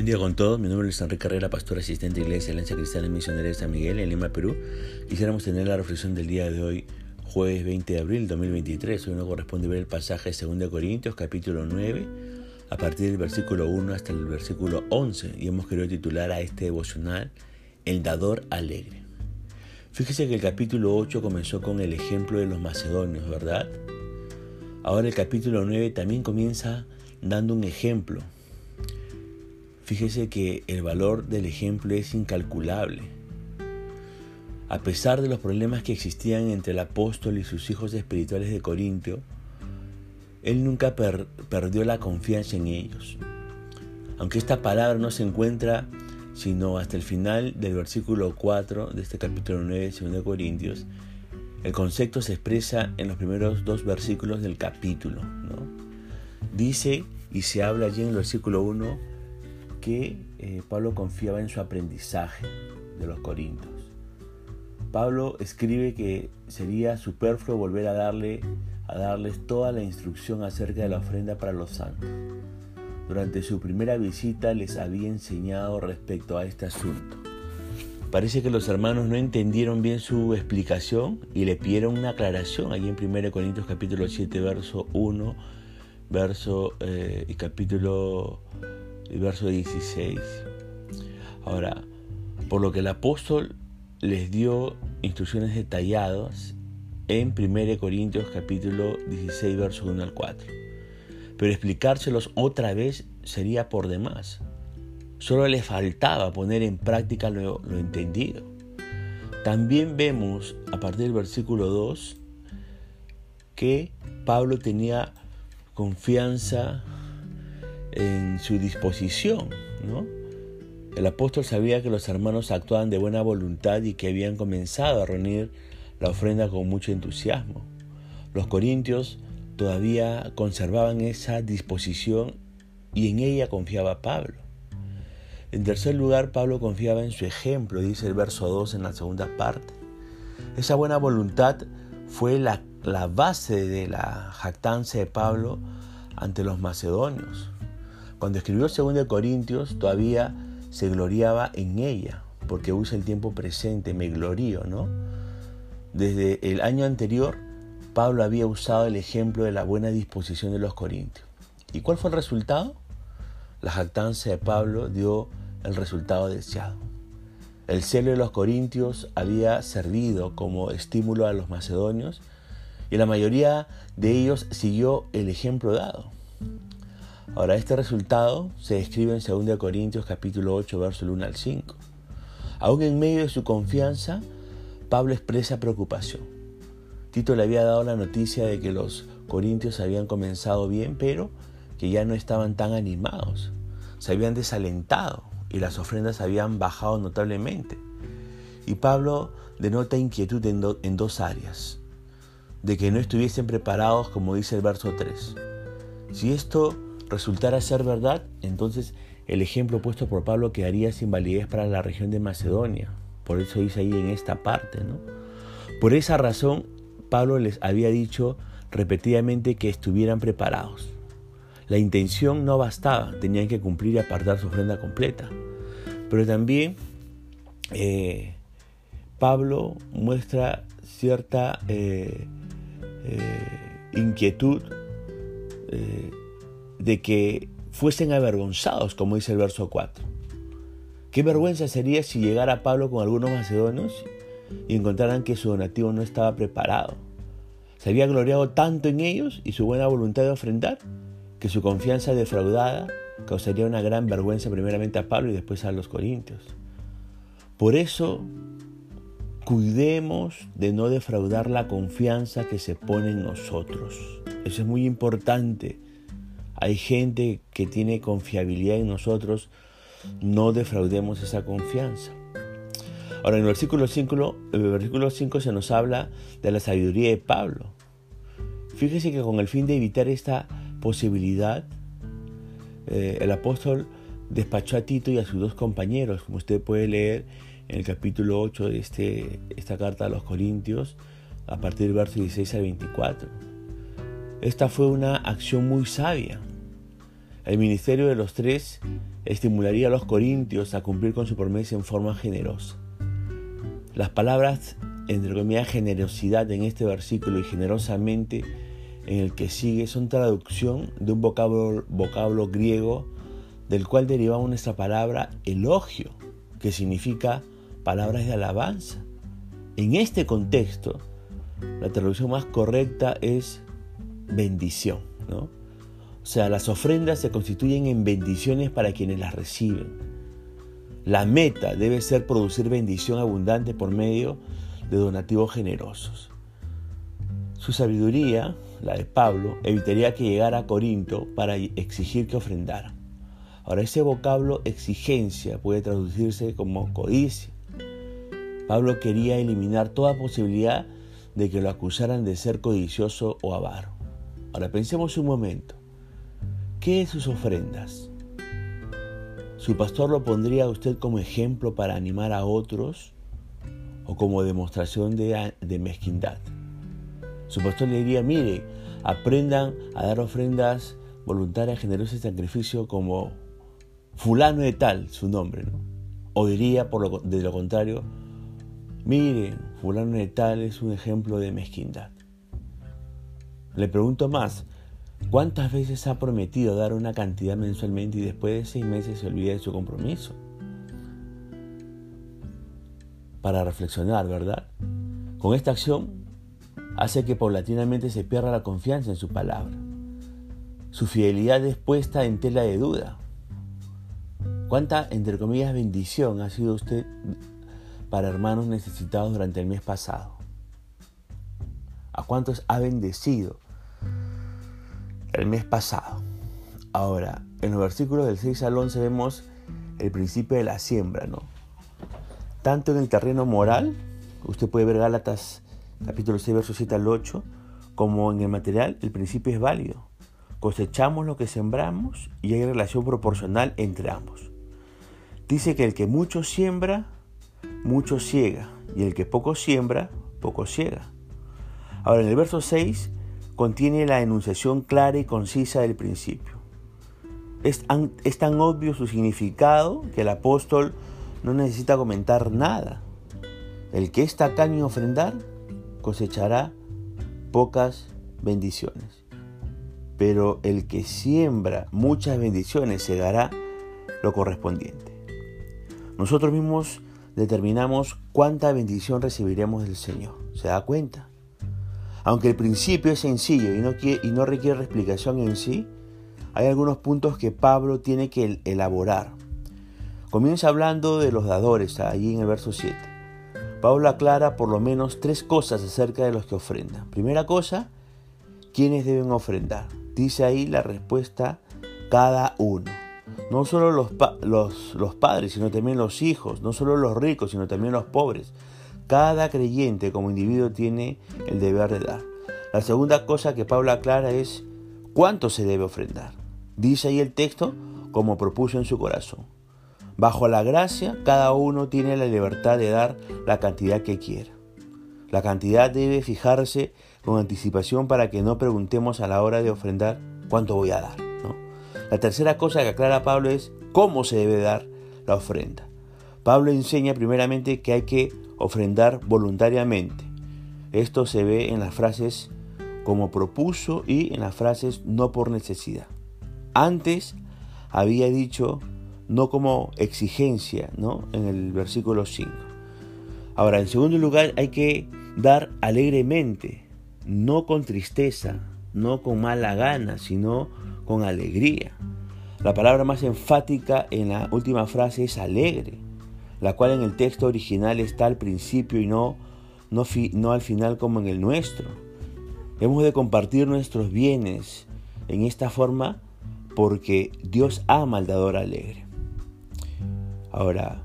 Buen día con todos, mi nombre es Enrique Carrera, pastor asistente de Iglesia Alianza Cristiana y Misionera de San Miguel en Lima, Perú. Quisiéramos tener la reflexión del día de hoy, jueves 20 de abril de 2023. Hoy nos corresponde ver el pasaje de 2 Corintios, capítulo 9, a partir del versículo 1 hasta el versículo 11. Y hemos querido titular a este devocional El dador alegre. Fíjese que el capítulo 8 comenzó con el ejemplo de los macedonios, ¿verdad? Ahora el capítulo 9 también comienza dando un ejemplo Fíjese que el valor del ejemplo es incalculable. A pesar de los problemas que existían entre el apóstol y sus hijos espirituales de Corintio, él nunca perdió la confianza en ellos. Aunque esta palabra no se encuentra sino hasta el final del versículo 4 de este capítulo 9 de 2 Corintios, el concepto se expresa en los primeros dos versículos del capítulo. Dice y se habla allí en el versículo 1 que eh, Pablo confiaba en su aprendizaje de los Corintios. Pablo escribe que sería superfluo volver a, darle, a darles toda la instrucción acerca de la ofrenda para los santos. Durante su primera visita les había enseñado respecto a este asunto. Parece que los hermanos no entendieron bien su explicación y le pidieron una aclaración allí en 1 Corintios capítulo 7, verso 1, verso eh, y capítulo el verso 16. Ahora, por lo que el apóstol les dio instrucciones detalladas en 1 Corintios capítulo 16, verso 1 al 4. Pero explicárselos otra vez sería por demás. Solo le faltaba poner en práctica lo, lo entendido. También vemos a partir del versículo 2 que Pablo tenía confianza en su disposición. El apóstol sabía que los hermanos actuaban de buena voluntad y que habían comenzado a reunir la ofrenda con mucho entusiasmo. Los corintios todavía conservaban esa disposición y en ella confiaba Pablo. En tercer lugar, Pablo confiaba en su ejemplo, dice el verso 2 en la segunda parte. Esa buena voluntad fue la, la base de la jactancia de Pablo ante los macedonios. Cuando escribió 2 Corintios todavía se gloriaba en ella, porque usa el tiempo presente, me glorío, ¿no? Desde el año anterior, Pablo había usado el ejemplo de la buena disposición de los corintios. ¿Y cuál fue el resultado? La jactancia de Pablo dio el resultado deseado. El celo de los corintios había servido como estímulo a los macedonios y la mayoría de ellos siguió el ejemplo dado. Ahora, este resultado se describe en 2 Corintios capítulo 8, verso 1 al 5. Aún en medio de su confianza, Pablo expresa preocupación. Tito le había dado la noticia de que los corintios habían comenzado bien, pero que ya no estaban tan animados. Se habían desalentado y las ofrendas habían bajado notablemente. Y Pablo denota inquietud en, en dos áreas. De que no estuviesen preparados, como dice el verso 3. Si esto resultara ser verdad, entonces el ejemplo puesto por Pablo quedaría sin validez para la región de Macedonia. Por eso dice ahí en esta parte, ¿no? Por esa razón, Pablo les había dicho repetidamente que estuvieran preparados. La intención no bastaba, tenían que cumplir y apartar su ofrenda completa. Pero también eh, Pablo muestra cierta eh, eh, inquietud de que fuesen avergonzados, como dice el verso 4. Qué vergüenza sería si llegara Pablo con algunos macedonios y encontraran que su donativo no estaba preparado. Se había gloriado tanto en ellos y su buena voluntad de ofrendar que su confianza defraudada causaría una gran vergüenza primeramente a Pablo y después a los corintios. Por eso, cuidemos de no defraudar la confianza que se pone en nosotros. Eso es muy importante hay gente que tiene confiabilidad en nosotros, no defraudemos esa confianza. Ahora en el versículo 5, el versículo 5 se nos habla de la sabiduría de Pablo. Fíjese que con el fin de evitar esta posibilidad, eh, el apóstol despachó a Tito y a sus dos compañeros, como usted puede leer en el capítulo 8 de este, esta carta a los Corintios, a partir del verso 16 al 24. Esta fue una acción muy sabia. El ministerio de los tres estimularía a los corintios a cumplir con su promesa en forma generosa. Las palabras, entre comillas, generosidad en este versículo y generosamente en el que sigue son traducción de un vocablo, vocablo griego del cual derivamos nuestra palabra elogio, que significa palabras de alabanza. En este contexto, la traducción más correcta es bendición, ¿no? Sea, las ofrendas se constituyen en bendiciones para quienes las reciben. La meta debe ser producir bendición abundante por medio de donativos generosos. Su sabiduría, la de Pablo, evitaría que llegara a Corinto para exigir que ofrendara. Ahora, ese vocablo exigencia puede traducirse como codicia. Pablo quería eliminar toda posibilidad de que lo acusaran de ser codicioso o avaro. Ahora, pensemos un momento. ¿Qué sus ofrendas? ¿Su pastor lo pondría a usted como ejemplo para animar a otros o como demostración de, mezquindad? Su pastor le diría, mire, aprendan a dar ofrendas voluntarias, generosas y sacrificio como fulano de tal, su nombre, ¿no? O diría, por lo, de lo contrario, miren, fulano de tal es un ejemplo de mezquindad. Le pregunto más, ¿cuántas veces ha prometido dar una cantidad mensualmente y después de seis meses se olvida de su compromiso? Para reflexionar, ¿verdad? Con esta acción hace que paulatinamente se pierda la confianza en su palabra. Su fidelidad es puesta en tela de duda. ¿Cuánta, entre comillas, bendición ha sido usted para hermanos necesitados durante el mes pasado? ¿A cuántos ha bendecido el mes pasado? Ahora, en los versículos del 6 al 11 vemos el principio de la siembra, ¿no? Tanto en el terreno moral, usted puede ver Gálatas capítulo 6, versos 7 al 8, como en el material, el principio es válido. Cosechamos lo que sembramos y hay relación proporcional entre ambos. Dice que el que mucho siembra, mucho ciega, y el que poco siembra, poco ciega. Ahora, en el verso 6 contiene la enunciación clara y concisa del principio. Es, es tan obvio su significado que el apóstol no necesita comentar nada. El que está tacaño ofrendar cosechará pocas bendiciones. Pero el que siembra muchas bendiciones se dará lo correspondiente. Nosotros mismos determinamos cuánta bendición recibiremos del Señor. ¿Se da cuenta? Aunque el principio es sencillo y no, no requiere explicación en sí, hay algunos puntos que Pablo tiene que elaborar. Comienza hablando de los dadores, allí en el verso 7. Pablo aclara por lo menos tres cosas acerca de los que ofrendan. Primera cosa, ¿quiénes deben ofrendar? Dice ahí la respuesta, cada uno. No solo los, los, padres, sino también los hijos, no solo los ricos, sino también los pobres. Cada creyente como individuo tiene el deber de dar. La segunda cosa que Pablo aclara es cuánto se debe ofrendar. Dice ahí el texto como propuso en su corazón. Bajo la gracia, cada uno tiene la libertad de dar la cantidad que quiera. La cantidad debe fijarse con anticipación para que no preguntemos a la hora de ofrendar cuánto voy a dar. La tercera cosa que aclara Pablo es cómo se debe dar la ofrenda. Pablo enseña primeramente que hay que ofrendar voluntariamente. Esto se ve en las frases como propuso y en las frases no por necesidad. Antes había dicho no como exigencia, ¿no? En el versículo 5. Ahora, en segundo lugar, hay que dar alegremente, no con tristeza, no con mala gana, sino con alegría. La palabra más enfática en la última frase es alegre, la cual en el texto original está al principio y no, no, no al final como en el nuestro. Hemos de compartir nuestros bienes en esta forma porque Dios ama al dador alegre. Ahora,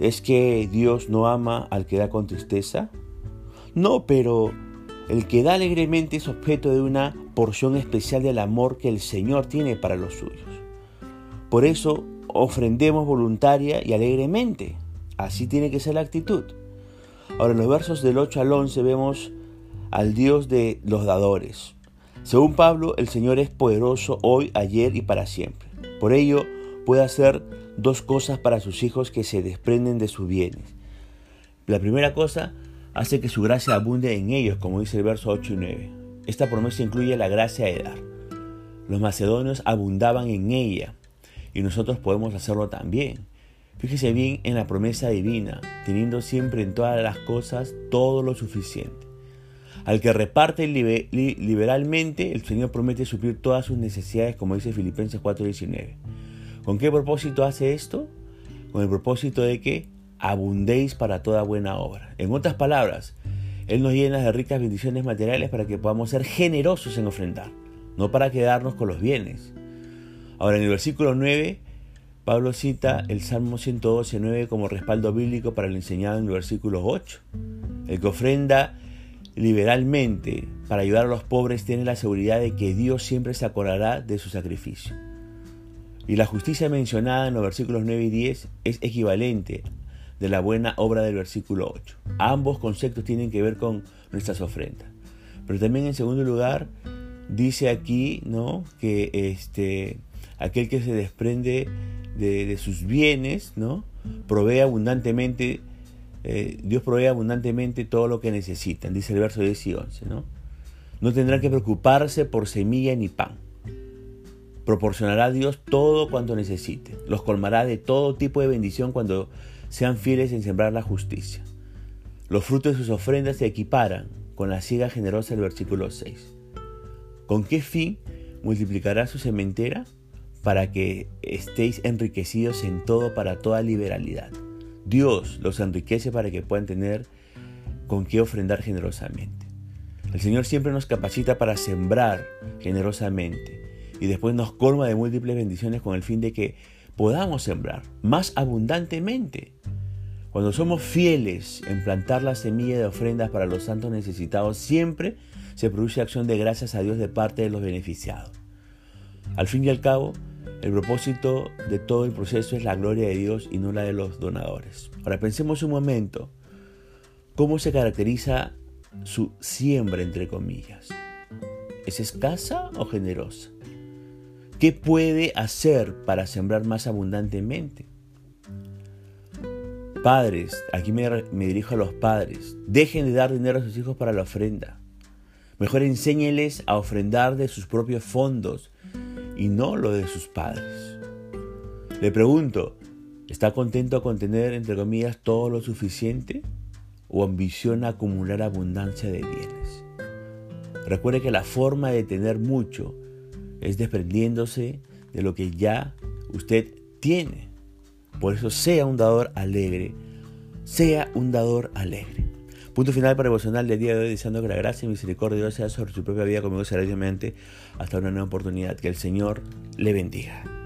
¿es que Dios no ama al que da con tristeza? No, pero el que da alegremente es objeto de una porción especial del amor que el Señor tiene para los suyos. Por eso ofrendemos voluntaria y alegremente. Así tiene que ser la actitud. Ahora en los versos del 8 al 11 vemos al Dios de los dadores. Según Pablo, el Señor es poderoso hoy, ayer y para siempre. Por ello, puede hacer dos cosas para sus hijos que se desprenden de sus bienes. La primera cosa, hace que su gracia abunde en ellos, como dice el verso 8 y 9. Esta promesa incluye la gracia de dar. Los macedonios abundaban en ella y nosotros podemos hacerlo también. Fíjese bien en la promesa divina, teniendo siempre en todas las cosas todo lo suficiente. Al que reparte liberalmente, el Señor promete suplir todas sus necesidades, como dice Filipenses 4:19. ¿Con qué propósito hace esto? Con el propósito de que abundéis para toda buena obra. En otras palabras, Él nos llena de ricas bendiciones materiales para que podamos ser generosos en ofrendar, no para quedarnos con los bienes. Ahora, en el versículo 9, Pablo cita el Salmo 112.9 como respaldo bíblico para el enseñado en el versículo 8. El que ofrenda liberalmente para ayudar a los pobres tiene la seguridad de que Dios siempre se acordará de su sacrificio. Y la justicia mencionada en los versículos 9 y 10 es equivalente de la buena obra del versículo 8. Ambos conceptos tienen que ver con nuestras ofrendas. Pero también en segundo lugar dice aquí, ¿no? que este aquel que se desprende de, sus bienes, ¿no? provee abundantemente eh, Dios provee abundantemente todo lo que necesitan, dice el verso 10 y 11. ¿no? no tendrán que preocuparse por semilla ni pan. Proporcionará a Dios todo cuanto necesiten. Los colmará de todo tipo de bendición cuando sean fieles en sembrar la justicia. Los frutos de sus ofrendas se equiparan con la siega generosa del versículo 6. ¿Con qué fin multiplicará su sementera? Para que estéis enriquecidos en todo para toda liberalidad. Dios los enriquece para que puedan tener con qué ofrendar generosamente. El Señor siempre nos capacita para sembrar generosamente y después nos colma de múltiples bendiciones con el fin de que podamos sembrar más abundantemente. Cuando somos fieles en plantar la semilla de ofrendas para los santos necesitados, siempre se produce acción de gracias a Dios de parte de los beneficiados. Al fin y al cabo, el propósito de todo el proceso es la gloria de Dios y no la de los donadores. Ahora pensemos un momento, ¿cómo se caracteriza su siembra, entre comillas? ¿Es escasa o generosa? ¿Qué puede hacer para sembrar más abundantemente? Padres, aquí me, dirijo a los padres, dejen de dar dinero a sus hijos para la ofrenda. Mejor enséñeles a ofrendar de sus propios fondos y no lo de sus padres. Le pregunto, ¿está contento con tener, entre comillas, todo lo suficiente o ambiciona acumular abundancia de bienes? Recuerde que la forma de tener mucho es desprendiéndose de lo que ya usted tiene. Por eso sea un dador alegre, sea un dador alegre. Punto final para el del día de hoy, deseando que la gracia y misericordia de Dios sea sobre su propia vida conmigo será Hasta una nueva oportunidad. Que el Señor le bendiga.